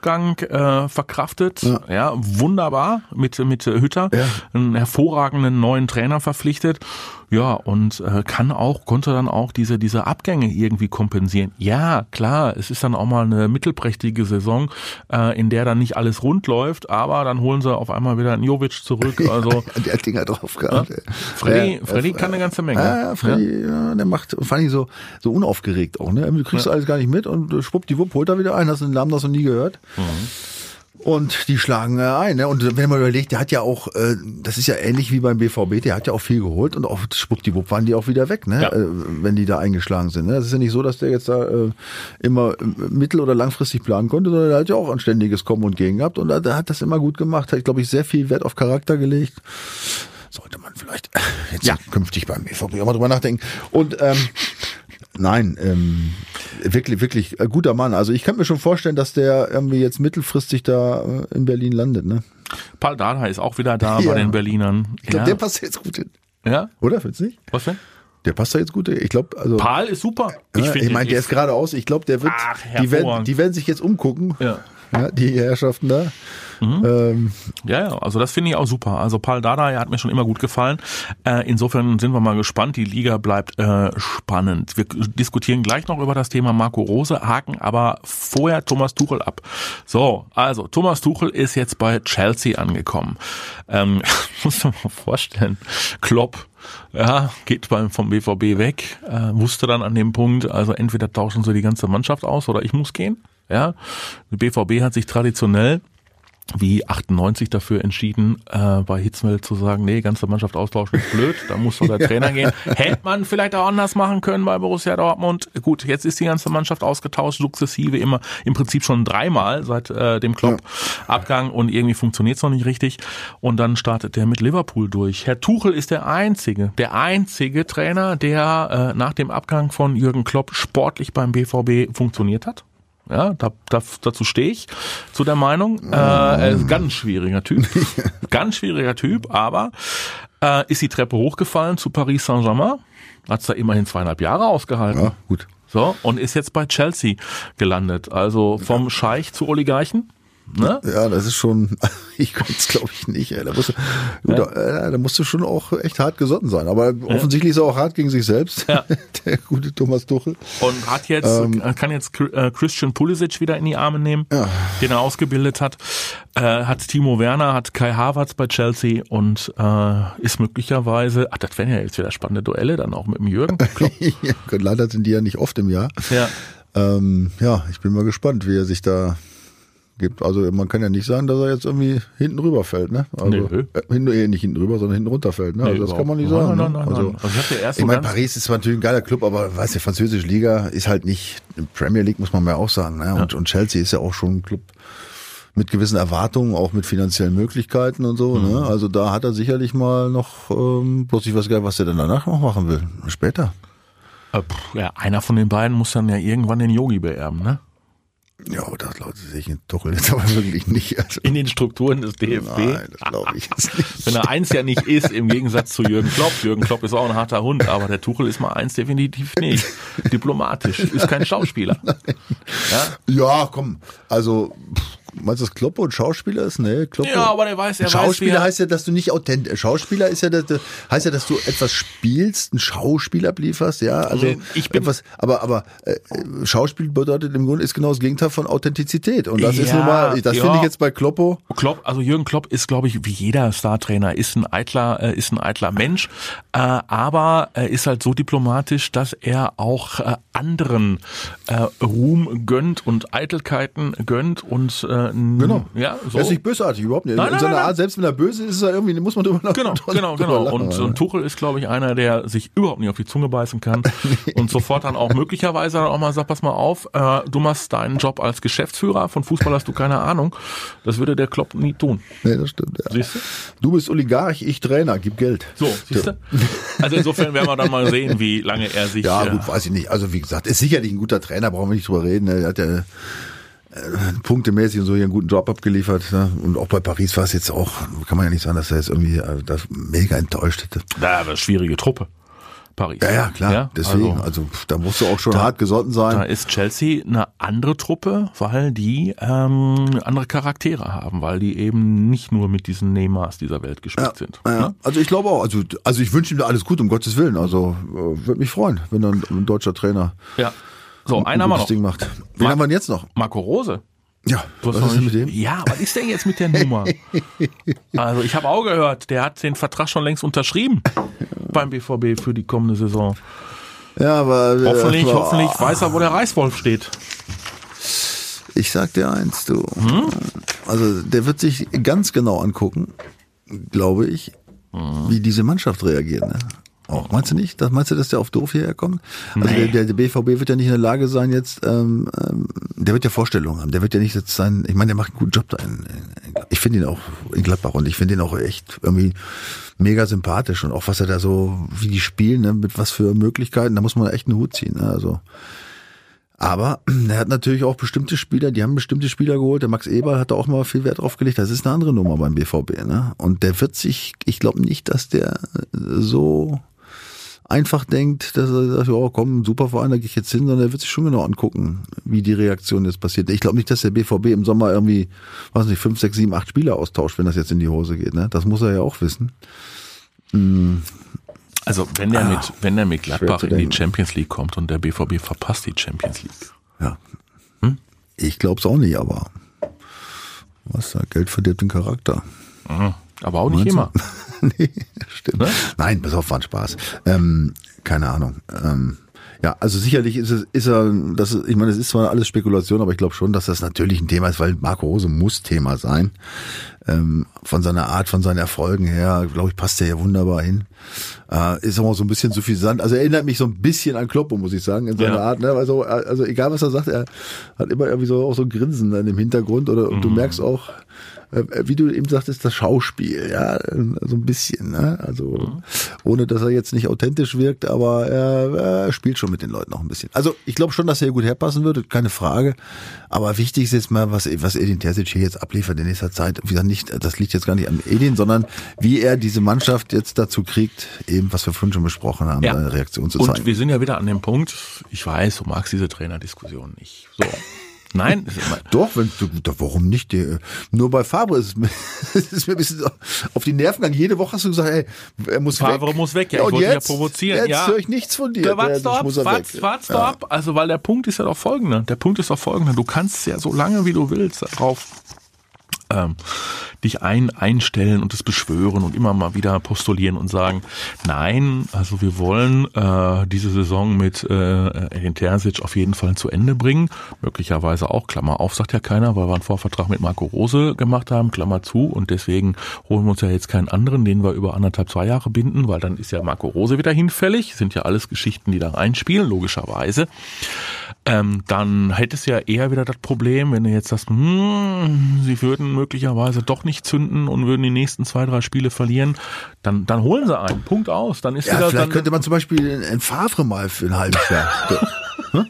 Kovac-Abgang äh, verkraftet, ja. wunderbar mit mit Hütter, Ja. einen hervorragenden neuen Trainer verpflichtet, ja und äh, kann auch konnte dann auch diese diese Abgänge irgendwie kompensieren. Ja, klar, es ist dann auch mal eine mittelprächtige Saison, äh, in der dann nicht alles rund läuft, aber dann holen sie auf einmal wieder einen Jovic zurück, (laughs) also der hat Dinger drauf gehabt. Freddy, Ja, Freddy äh, kann eine ganze Menge. Ja, Freddy, ja. der macht, fand ich so, so unaufgeregt auch, ne? Du kriegst alles gar nicht mit und äh, schwuppdiwupp holt er wieder ein, hast den Namen noch so nie gehört. Und die schlagen äh, ein, ne? Und wenn man überlegt, der hat ja auch, äh, das ist ja ähnlich wie beim BVB, der hat ja auch viel geholt und auch schwuppdiwupp waren die auch wieder weg, ne? Ja. Äh, wenn die da eingeschlagen sind. Ne? Das ist ja nicht so, dass der jetzt da äh, immer äh, mittel- oder langfristig planen konnte, sondern der hat ja auch ein ständiges Kommen und Gehen gehabt und da, der hat das immer gut gemacht, hat, glaube ich, sehr viel Wert auf Charakter gelegt sollte man vielleicht jetzt Ja. künftig beim BVB auch mal drüber nachdenken. Und ähm, nein, ähm, wirklich, wirklich äh, guter Mann. Also ich kann mir schon vorstellen, dass der irgendwie jetzt mittelfristig da äh, in Berlin landet. Ne? Paul Dardai ist auch wieder da (laughs) Ja. bei den Berlinern. Ich glaube, ja. der passt jetzt gut hin. ja? Oder, findest du nicht? Was denn? Der passt da jetzt gut hin. Ich glaube, also... Paul ist super. Ich, find, ich meine, der ist geradeaus. Ich glaube, der wird. Ach, die, werden, die werden sich jetzt umgucken. Ja. Ja, die Herrschaften da. Ähm, Ja, ja, also das finde ich auch super. Also Paul Dardai hat mir schon immer gut gefallen. Äh, insofern sind wir mal gespannt. Die Liga bleibt äh, spannend. Wir diskutieren gleich noch über das Thema Marco Rose, Haken, aber vorher Thomas Tuchel ab. So, also Thomas Tuchel ist jetzt bei Chelsea angekommen. Ähm, (laughs) muss man mal vorstellen. Klopp ja, geht beim, vom BVB weg, äh, wusste dann an dem Punkt, also entweder tauschen sie die ganze Mannschaft aus oder ich muss gehen. Ja, der BVB hat sich traditionell wie 98 dafür entschieden, äh, bei Hitzfeld zu sagen, nee, ganze Mannschaft austauschen ist blöd, da muss doch der (laughs) Trainer gehen. Hätte man vielleicht auch anders machen können bei Borussia Dortmund. Gut, jetzt ist die ganze Mannschaft ausgetauscht, sukzessive immer, im Prinzip schon dreimal seit äh, dem Klopp-Abgang und irgendwie funktioniert es noch nicht richtig. Und dann startet der mit Liverpool durch. Herr Tuchel ist der einzige, der einzige Trainer, der äh, nach dem Abgang von Jürgen Klopp sportlich beim BVB funktioniert hat. Ja, da, da, dazu stehe ich zu der Meinung. Äh, er ist ein ganz schwieriger Typ. (laughs) ganz schwieriger Typ, aber äh, ist die Treppe hochgefallen zu Paris Saint-Germain. Hat's da immerhin zweieinhalb Jahre ausgehalten. ja, gut. So, und ist jetzt bei Chelsea gelandet. Also vom Scheich zu Oligarchen. Ne? Ja, das ist schon, (laughs) ich könnte es glaube ich nicht. Ey. Da, musst du, gut, da, da musst du schon auch echt hart gesotten sein. Aber offensichtlich ist er auch hart gegen sich selbst, Ja. (laughs) der gute Thomas Tuchel. Und hat jetzt, kann jetzt äh, Christian Pulisic wieder in die Arme nehmen, den er ausgebildet hat. Äh, hat Timo Werner, hat Kai Havertz bei Chelsea und äh, ist möglicherweise, ach, das wären ja jetzt wieder spannende Duelle, dann auch mit dem Jürgen. (laughs) Ja, leider sind die ja nicht oft im Jahr. ja. Ähm, ja, ich bin mal gespannt, wie er sich da gibt. Also man kann ja nicht sagen, dass er jetzt irgendwie hinten rüber fällt, ne? Also Nö. äh, hinten, eh, nicht hinten rüber, sondern hinten runter fällt, ne? Nee, also das kann man nicht sagen. Nein, ne? nein, nein, also, nein. Also ich ja erst ich so meine, Paris ist zwar natürlich ein geiler Club, aber weißt du, französische Liga ist halt nicht Premier League, muss man mal auch sagen. Ne? Und, und Chelsea ist ja auch schon ein Club mit gewissen Erwartungen, auch mit finanziellen Möglichkeiten und so. Mhm. Ne? Also da hat er sicherlich mal noch, ähm, bloß ich weiß gar nicht, was er dann danach noch machen will. Später. Äh, ja, einer von den beiden muss dann ja irgendwann den Yogi beerben, ne? Ja, aber das Leute sehe ich in Tuchel jetzt aber wirklich nicht. Also, In den Strukturen des DFB. nein, das glaube ich jetzt nicht. Wenn er eins ja nicht ist, im Gegensatz zu Jürgen Klopp. Jürgen Klopp ist auch ein harter Hund, aber der Tuchel ist mal eins definitiv nicht. Diplomatisch. Ist kein Schauspieler. (laughs) Ja, Ja, komm, also pff, meinst du, dass Klopp und Schauspieler ist? Nee, Klopp. ja aber der weiß, er weiß, Schauspieler er, heißt ja, dass du nicht authentisch. Schauspieler ist ja, dass, heißt ja, dass du etwas spielst, einen Schauspiel ablieferst, ja. Also Ich bin- etwas, aber aber äh, Schauspiel bedeutet im Grunde ist genau das Gegenteil von Authentizität. Und das ist Ja, nun mal, das ja. finde ich jetzt bei Kloppo. Klopp, also Jürgen Klopp ist, glaube ich, wie jeder Startrainer, ist ein eitler, äh, ist ein eitler Mensch, äh, aber er ist halt so diplomatisch, dass er auch äh, anderen äh, Ruhm gönnt und Eitelkeiten gönnt und äh, Genau. Ja, so. Er ist nicht bösartig, überhaupt nicht. Nein, In seiner Art, selbst wenn er böse ist, ist er irgendwie, muss man drüber lachen. Genau, genau, genau. lachen, Und, und Tuchel ist, glaube ich, einer, der sich überhaupt nicht auf die Zunge beißen kann (laughs) und sofort dann auch möglicherweise dann auch mal sagt, pass mal auf, äh, du machst deinen Job als Geschäftsführer, von Fußball hast du keine Ahnung. Das würde der Klopp nie tun. Nee, das stimmt. Ja. Siehst du? Du bist Oligarch, ich Trainer, gib Geld. So, siehst du? Also insofern werden wir dann mal sehen, wie lange er sich... Ja, äh, gut, weiß ich nicht. Also wie gesagt, ist sicherlich ein guter Trainer, brauchen wir nicht drüber reden. Er hat ja äh, punktemäßig und so hier einen guten Job abgeliefert. Ne? Und auch bei Paris war es jetzt auch, kann man ja nicht sagen, dass er jetzt irgendwie äh, das mega enttäuscht hätte. Da war schwierige Truppe. Paris. Ja, ja, klar. Ja, Deswegen, also- also, da musst du auch schon hart gesotten Da sein. ist Chelsea eine andere Truppe, weil die ähm, andere Charaktere haben, weil die eben nicht nur mit diesen Neymars dieser Welt gespielt sind. Ja, Ne? also ich glaube auch, also, also ich wünsche ihm da alles gut, um Gottes Willen. Also äh, würde mich freuen, wenn dann ein deutscher Trainer Ja. So, ein einen haben wir noch. Ding macht. Wen Ma- haben wir denn jetzt noch? Marco Rose. Ja, was ist denn mit dem? Ja, was ist denn jetzt mit der Nummer? (laughs) also ich habe auch gehört, der hat den Vertrag schon längst unterschrieben beim BVB für die kommende Saison. Ja, aber äh, Hoffentlich, aber- hoffentlich weiß er, wo der Reißwolf steht. Ich sag dir eins, du. Hm? Also der wird sich ganz genau angucken, glaube ich, Hm. wie diese Mannschaft reagiert. Ne? Auch meinst du nicht? Das, meinst du, dass der auf doof hierher kommt? Also Nee. der, der, BVB wird ja nicht in der Lage sein jetzt. Ähm, ähm, der wird ja Vorstellungen haben. Der wird ja nicht jetzt sein. Ich meine, der macht einen guten Job da. In, in, ich finde ihn auch in Gladbach und ich finde ihn auch echt irgendwie mega sympathisch und auch was er da so, wie die spielen, ne, mit was für Möglichkeiten. Da muss man echt einen Hut ziehen. Ne? Also aber (clears throat) er hat natürlich auch bestimmte Spieler, die haben bestimmte Spieler geholt. Der Max Eber hat da auch mal viel Wert drauf gelegt. Das ist eine andere Nummer beim BVB. Ne? Und der wird sich, ich glaube nicht, dass der so einfach denkt, dass er sagt, oh komm, super Verein, da gehe ich jetzt hin, sondern er wird sich schon genau angucken, wie die Reaktion jetzt passiert. Ich glaube nicht, dass der BVB im Sommer irgendwie, weiß nicht, fünf, sechs, sieben, acht Spieler austauscht, wenn das jetzt in die Hose geht. Ne? Das muss er ja auch wissen. Also wenn der mit, wenn der mit Gladbach in die. Champions League kommt und der BVB verpasst die Champions League. Ja. Ich glaube es auch nicht, aber was da Geld verdirbt den Charakter. Aber auch nicht immer. (laughs) nee, stimmt. Ne? Nein, pass auf, war ein Spaß. Ähm, keine Ahnung. Ähm, ja, also sicherlich ist es, ist er, das ist, ich meine, es ist zwar alles Spekulation, aber ich glaube schon, dass das natürlich ein Thema ist, weil Marco Rose muss Thema sein. Ähm, von seiner Art, von seinen Erfolgen her, glaube ich, passt er ja wunderbar hin. Äh, ist auch so ein bisschen suffisant. Also er erinnert mich so ein bisschen an Kloppo, muss ich sagen, in seiner Ja. Art. Ne? Also, also egal was er sagt, er hat immer irgendwie so auch so ein Grinsen dann im Hintergrund oder und du merkst auch, wie du eben sagtest, das Schauspiel, ja, so ein bisschen, ne? Also ohne dass er jetzt nicht authentisch wirkt, aber er, er spielt schon mit den Leuten auch ein bisschen. Also ich glaube schon, dass er hier gut herpassen würde, keine Frage. Aber wichtig ist jetzt mal, was, was Edin Terzic hier jetzt abliefert in nächster Zeit. Wie gesagt, nicht, das liegt jetzt gar nicht an Edin, sondern wie er diese Mannschaft jetzt dazu kriegt, eben was wir vorhin schon besprochen haben, Ja. eine Reaktion zu Und zeigen. wir sind ja wieder an dem Punkt, ich weiß, du magst diese Trainerdiskussion nicht. So. Nein, Doch, wenn doch, warum nicht? Nur bei Fabre ist es mir, (laughs) es ist mir ein bisschen auf die Nerven gegangen. Jede Woche hast du gesagt, ey, er muss Favre weg. muss weg. Ja, ich und wollte ihn ja jetzt, provozieren. Jetzt Ja. höre ich nichts von dir. Ja, warte Der- doch, muss er warte, weg. warte doch ab. Also, weil der Punkt ist ja doch folgender. Der Punkt ist doch folgender. Du kannst ja so lange wie du willst darauf ähm, dich ein, einstellen und es beschwören und immer mal wieder postulieren und sagen, nein, also wir wollen äh, diese Saison mit äh, Edin Terzic auf jeden Fall zu Ende bringen. Möglicherweise auch, Klammer auf, sagt ja keiner, weil wir einen Vorvertrag mit Marco Rose gemacht haben, Klammer zu. Und deswegen holen wir uns ja jetzt keinen anderen, den wir über anderthalb, zwei Jahre binden, weil dann ist ja Marco Rose wieder hinfällig, sind ja alles Geschichten, die da reinspielen, logischerweise. Ähm, dann hättest du ja eher wieder das Problem, wenn du jetzt sagst, hm, sie würden möglicherweise doch nicht zünden und würden die nächsten zwei, drei Spiele verlieren, dann, dann holen sie einen. Punkt aus. Dann ist Ja, wieder vielleicht dann, könnte man zum Beispiel ein Favre mal für ein halbes Jahr. (laughs)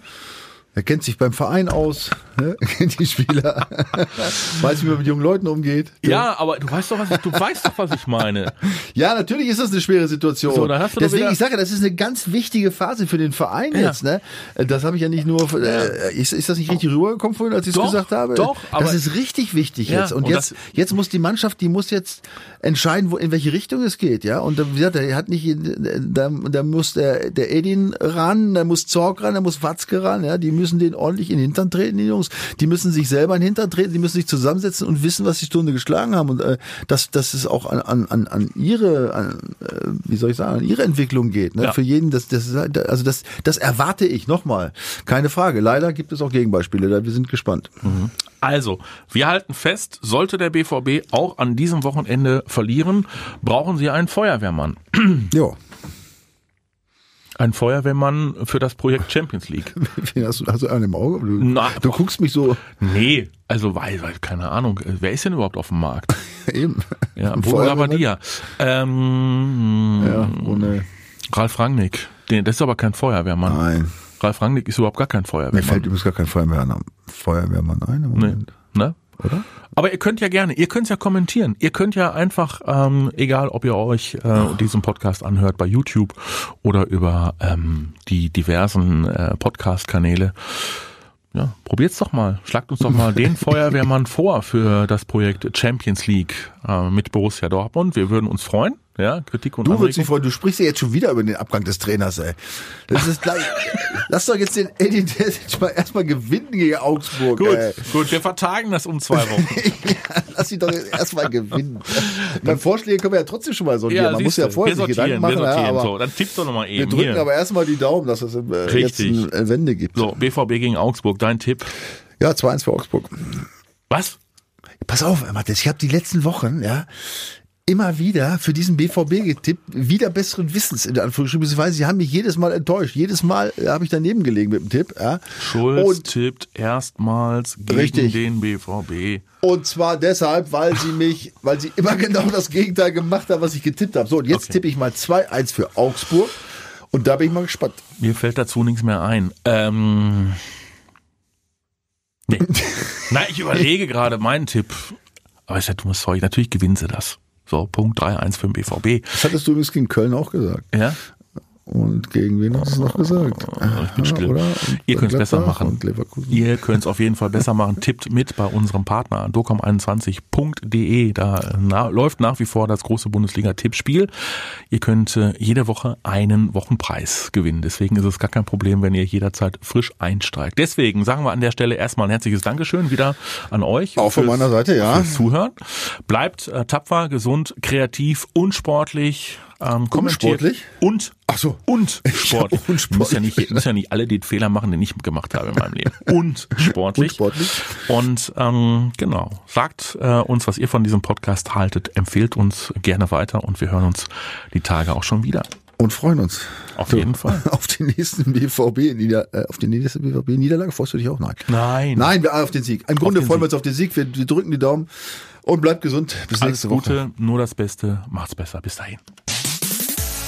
Er kennt sich beim Verein aus, ne? (laughs) er kennt die Spieler, (laughs) weiß, wie man mit jungen Leuten umgeht. Ja, aber du weißt doch, was ich, du weißt doch, was ich meine. (laughs) Ja, natürlich ist das eine schwere Situation. So, dann hast du Deswegen, ich sage, das ist eine ganz wichtige Phase für den Verein Ja. jetzt. Ne? Das habe ich ja nicht nur. Äh, ist, ist das nicht richtig rübergekommen vorhin, als ich es gesagt habe? doch, aber- das ist richtig wichtig Ja, jetzt. Und, und jetzt, jetzt muss die Mannschaft, die muss jetzt entscheiden, wo, in welche Richtung es geht. Ja, und wie gesagt, er hat nicht, da, da muss der, der Edin ran, da muss Zorg ran, da muss Watzke ran. Ja, die müssen den ordentlich in den Hintern treten, die Jungs. Die müssen sich selber in den Hintern treten, die müssen sich zusammensetzen und wissen, was die Stunde geschlagen haben. Und äh, dass, dass es auch an, an, an, an ihre, an, äh, wie soll ich sagen, an ihre Entwicklung geht. Ne? Ja. Für jeden, das, das, also das, das erwarte ich nochmal. Keine Frage. Leider gibt es auch Gegenbeispiele, da wir sind gespannt. Also, wir halten fest, sollte der BVB auch an diesem Wochenende verlieren, brauchen sie einen Feuerwehrmann. (clears throat) Ja. Ein Feuerwehrmann für das Projekt Champions League. (laughs) Wen hast du, hast du einen im Auge? Du, Na, du guckst mich so Nee, also weil, weil, keine Ahnung, äh, wer ist denn überhaupt auf dem Markt? (laughs) eben. Ja, Bruno? Labbadia. Ähm, Ja, ohne. Ralf Rangnick. Den, das ist aber kein Feuerwehrmann. Nein. Ralf Rangnick ist überhaupt gar kein Mir Feuerwehrmann. fällt übrigens gar kein Feuerwehrmann, Feuerwehrmann ein im Nee. Moment. Ne? Oder? Aber ihr könnt ja gerne, ihr könnt ja kommentieren. Ihr könnt ja einfach, ähm, egal ob ihr euch äh, diesen Podcast anhört bei YouTube oder über ähm, die diversen äh, Podcast-Kanäle, ja, probiert's doch mal. Schlagt uns doch mal den (laughs) Feuerwehrmann vor für das Projekt Champions League äh, mit Borussia Dortmund. Wir würden uns freuen. Ja, Kritik und Du würdest Anregung. dich freuen, du sprichst ja jetzt schon wieder über den Abgang des Trainers, ey. Das ist gleich. (laughs) Lass doch jetzt den Eddie Terzic mal erstmal gewinnen gegen Augsburg, Gut, ey. gut, wir vertagen das um zwei Wochen. (laughs) Ja, lass ihn doch erstmal gewinnen. Bei Vorschlägen können wir ja trotzdem schon mal sortieren. Man muss ja vorher wir sich Gedanken machen, wir ja, aber so, dann tippt doch nochmal wir eben. drücken Hier. aber erstmal die Daumen, dass es äh, jetzt eine Wende gibt. So, BVB gegen Augsburg, dein Tipp. Ja, 2-1 für Augsburg. Was? Pass auf, Matthias, ich habe die letzten Wochen, ja, immer wieder für diesen BVB getippt, wieder besseren Wissens in der Anführungsstrichen, beziehungsweise sie haben mich jedes Mal enttäuscht. Jedes Mal äh, habe ich daneben gelegen mit dem Tipp, ja. Schulz Und tippt erstmals gegen Richtig. den BVB. Und zwar deshalb, weil sie mich, weil sie immer genau das Gegenteil gemacht haben, was ich getippt habe. So, und jetzt Okay. tippe ich mal 2-1 für Augsburg. Und da bin ich mal gespannt. Mir fällt dazu nichts mehr ein. Ähm, nee. (laughs) Nein, ich überlege gerade meinen Tipp. Aber ist ja dummes Zeug. Natürlich gewinnen sie das. So, Punkt 3-1 für den BVB. Das hattest du übrigens gegen Köln auch gesagt. Ja? Und gegen wen hast du es noch gesagt? ich bin still. Oder? Ihr könnt's besser Gladbach machen. Ihr könnt es auf jeden Fall besser machen. Tippt mit bei unserem Partner docom21.de. Da na, läuft nach wie vor das große Bundesliga-Tippspiel. Ihr könnt äh, jede Woche einen Wochenpreis gewinnen. Deswegen ist es gar kein Problem, wenn ihr jederzeit frisch einsteigt. Deswegen sagen wir an der Stelle erstmal ein herzliches Dankeschön wieder an euch. Auch von meiner Seite, ja. Fürs Zuhören. Bleibt äh, tapfer, gesund, kreativ und sportlich. Ähm, kommentiert sportlich? Und Ach so. und sportlich. (laughs) Ja, und Muss ja nicht, muss ja nicht alle den Fehler machen, den ich gemacht habe in meinem Leben. (laughs) Und sportlich. Und sportlich. Und ähm, genau, sagt äh, uns, was ihr von diesem Podcast haltet, empfehlt uns gerne weiter und wir hören uns die Tage auch schon wieder. Und freuen uns. Auf jeden Fall. (laughs) Auf den nächsten BVB Nieder, äh, auf die nächste BVB Niederlage freust du dich auch? Nein. Nein. Nein, wir auf den Sieg. Im Grunde den freuen wir Sieg. uns auf den Sieg. Wir, wir drücken die Daumen und bleibt gesund. Bis Alles nächste Woche. Gute, nur das Beste, macht's besser. Bis dahin.